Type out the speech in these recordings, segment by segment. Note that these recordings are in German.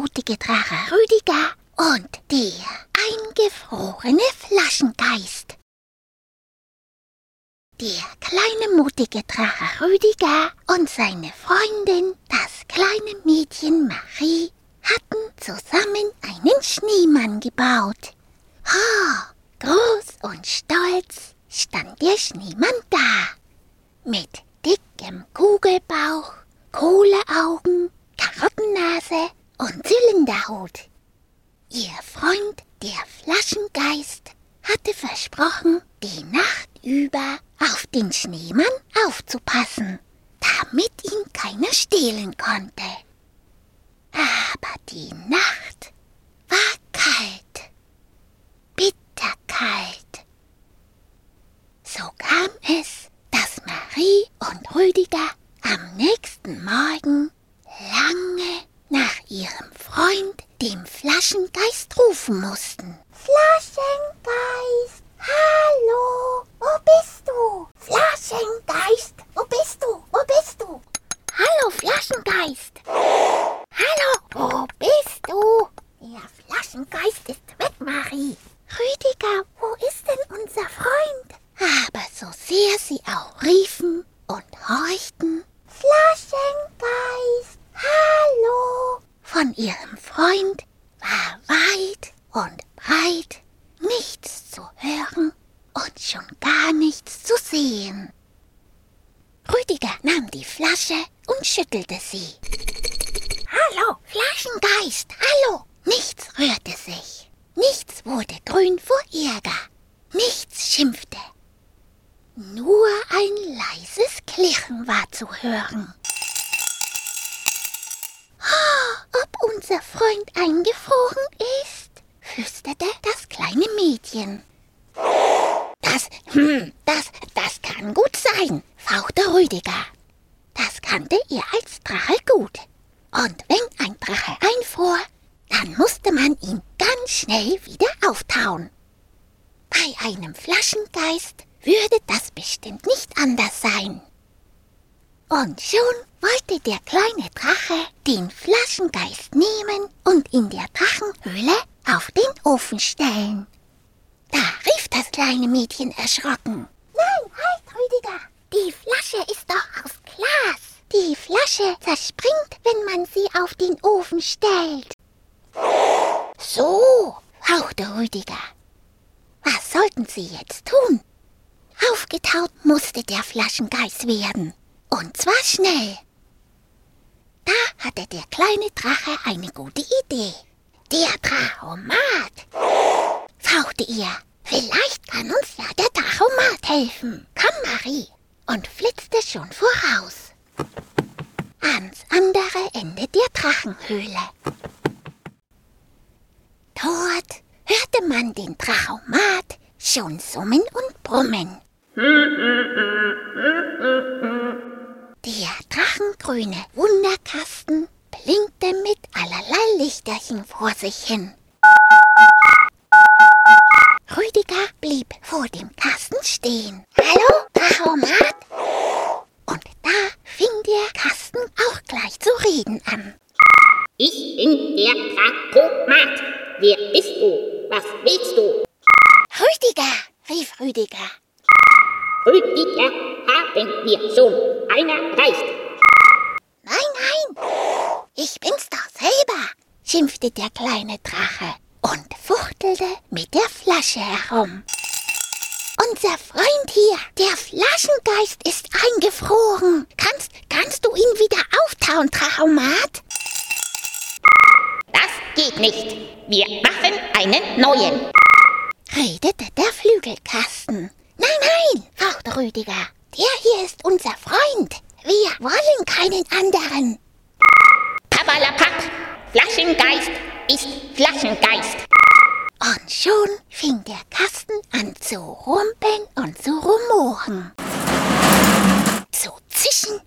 mutige Drache Rüdiger und der eingefrorene Flaschengeist. Der kleine mutige Drache Rüdiger und seine Freundin, das kleine Mädchen Marie, hatten zusammen einen Schneemann gebaut. Ha, groß und stolz stand der Schneemann da, mit dickem Kugelbauch, Kohleaugen, Karottennase und Zylinderhut. Ihr Freund, der Flaschengeist, hatte versprochen, die Nacht über auf den Schneemann aufzupassen, damit ihn keiner stehlen konnte. Aber die Nacht war kalt, bitterkalt. So kam es, dass Marie und Rüdiger am nächsten Morgen nach ihrem Freund, dem Flaschengeist, rufen mussten. Flaschengeist, hallo, wo bist du? Flaschengeist, wo bist du? Wo bist du? Hallo, Flaschengeist. Hallo, wo bist du? Der Flaschengeist ist weg, Marie. Rüdiger, wo ist denn unser Freund? Aber so sehr sie auch riefen und horchten, Flaschengeist, hallo! Von ihrem Freund war weit und breit nichts zu hören und schon gar nichts zu sehen. Rüdiger nahm die Flasche und schüttelte sie. Hallo, Flaschengeist, hallo! Nichts rührte sich. Nichts wurde grün vor Ärger. Nichts schimpfte. Nur ein leises Klirren war zu hören. Oh, ob unser Freund eingefroren ist? flüsterte das kleine Mädchen. Das, hm, das, das kann gut sein, fauchte Rüdiger. Das kannte er als Drache gut. Und wenn ein Drache einfror, dann musste man ihn ganz schnell wieder auftauen. Bei einem Flaschengeist würde das bestimmt nicht anders sein. Und schon wollte der kleine Drache den Flaschengeist nehmen und in der Drachenhöhle auf den Ofen stellen. Da rief das kleine Mädchen erschrocken. Nein, halt, Rüdiger! Die Flasche ist doch aus Glas. Die Flasche zerspringt, wenn man sie auf den Ofen stellt. So, hauchte Rüdiger. Was sollten sie jetzt tun? Aufgetaut musste der Flaschengeist werden. Und zwar schnell. Da hatte der kleine Drache eine gute Idee. Der Drachomat, fauchte er. Vielleicht kann uns ja der Drachomat helfen. Komm, Marie. Und flitzte schon voraus. Ans andere Ende der Drachenhöhle. Dort hörte man den Drachomat schon summen und brummen. Drachengrüne Wunderkasten blinkte mit allerlei Lichterchen vor sich hin. Rüdiger blieb vor dem Kasten stehen. Hallo, Drachomat? Und da fing der Kasten auch gleich zu reden an. Ich bin der Drachomat. Wer bist du? Was willst du? Rüdiger, rief Rüdiger. Rüdiger haben wir schon. Einer reicht. Nein, nein, ich bin's doch selber, schimpfte der kleine Drache und fuchtelte mit der Flasche herum. Unser Freund hier, der Flaschengeist, ist eingefroren. Kannst, kannst du ihn wieder auftauen, Drachomat? Das geht nicht. Wir machen einen neuen. redete der Flügelkasten. Nein, nein, fauchte Rüdiger. Der hier ist unser Freund. Wir wollen keinen anderen. Papperlapapp. Flaschengeist ist Flaschengeist. Und schon fing der Kasten an zu rumpeln und zu rumoren. Zu zischen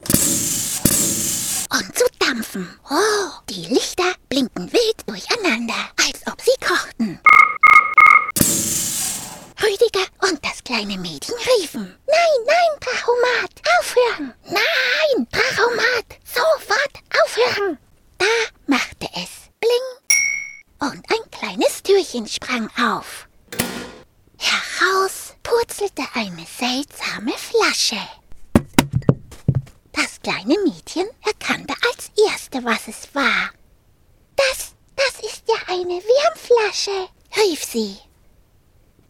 und zu dampfen. Oh, die Lichter blinken wild durcheinander, als ob sie kochten. Rüdiger und das kleine Mädchen riefen. Nein, nein, Drachomat, aufhören! Nein, Drachomat, sofort aufhören! Da machte es bling Sprang auf. Heraus purzelte eine seltsame Flasche. Das kleine Mädchen erkannte als erste, was es war. Das, das ist ja eine Wärmflasche, rief sie.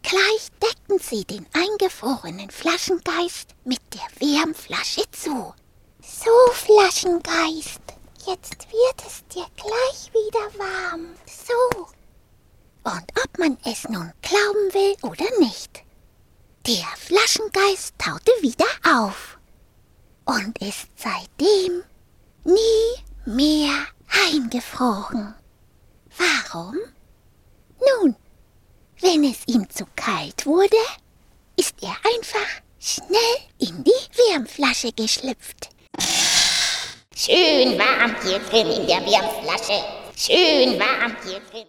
Gleich deckten sie den eingefrorenen Flaschengeist mit der Wärmflasche zu. So, Flaschengeist, jetzt wird es dir gleich wieder warm. So. Und ob man es nun glauben will oder nicht, der Flaschengeist taute wieder auf und ist seitdem nie mehr eingefroren. Warum? Nun, wenn es ihm zu kalt wurde, ist er einfach schnell in die Wärmflasche geschlüpft. Schön warm hier drin in der Wärmflasche. Schön warm hier drin.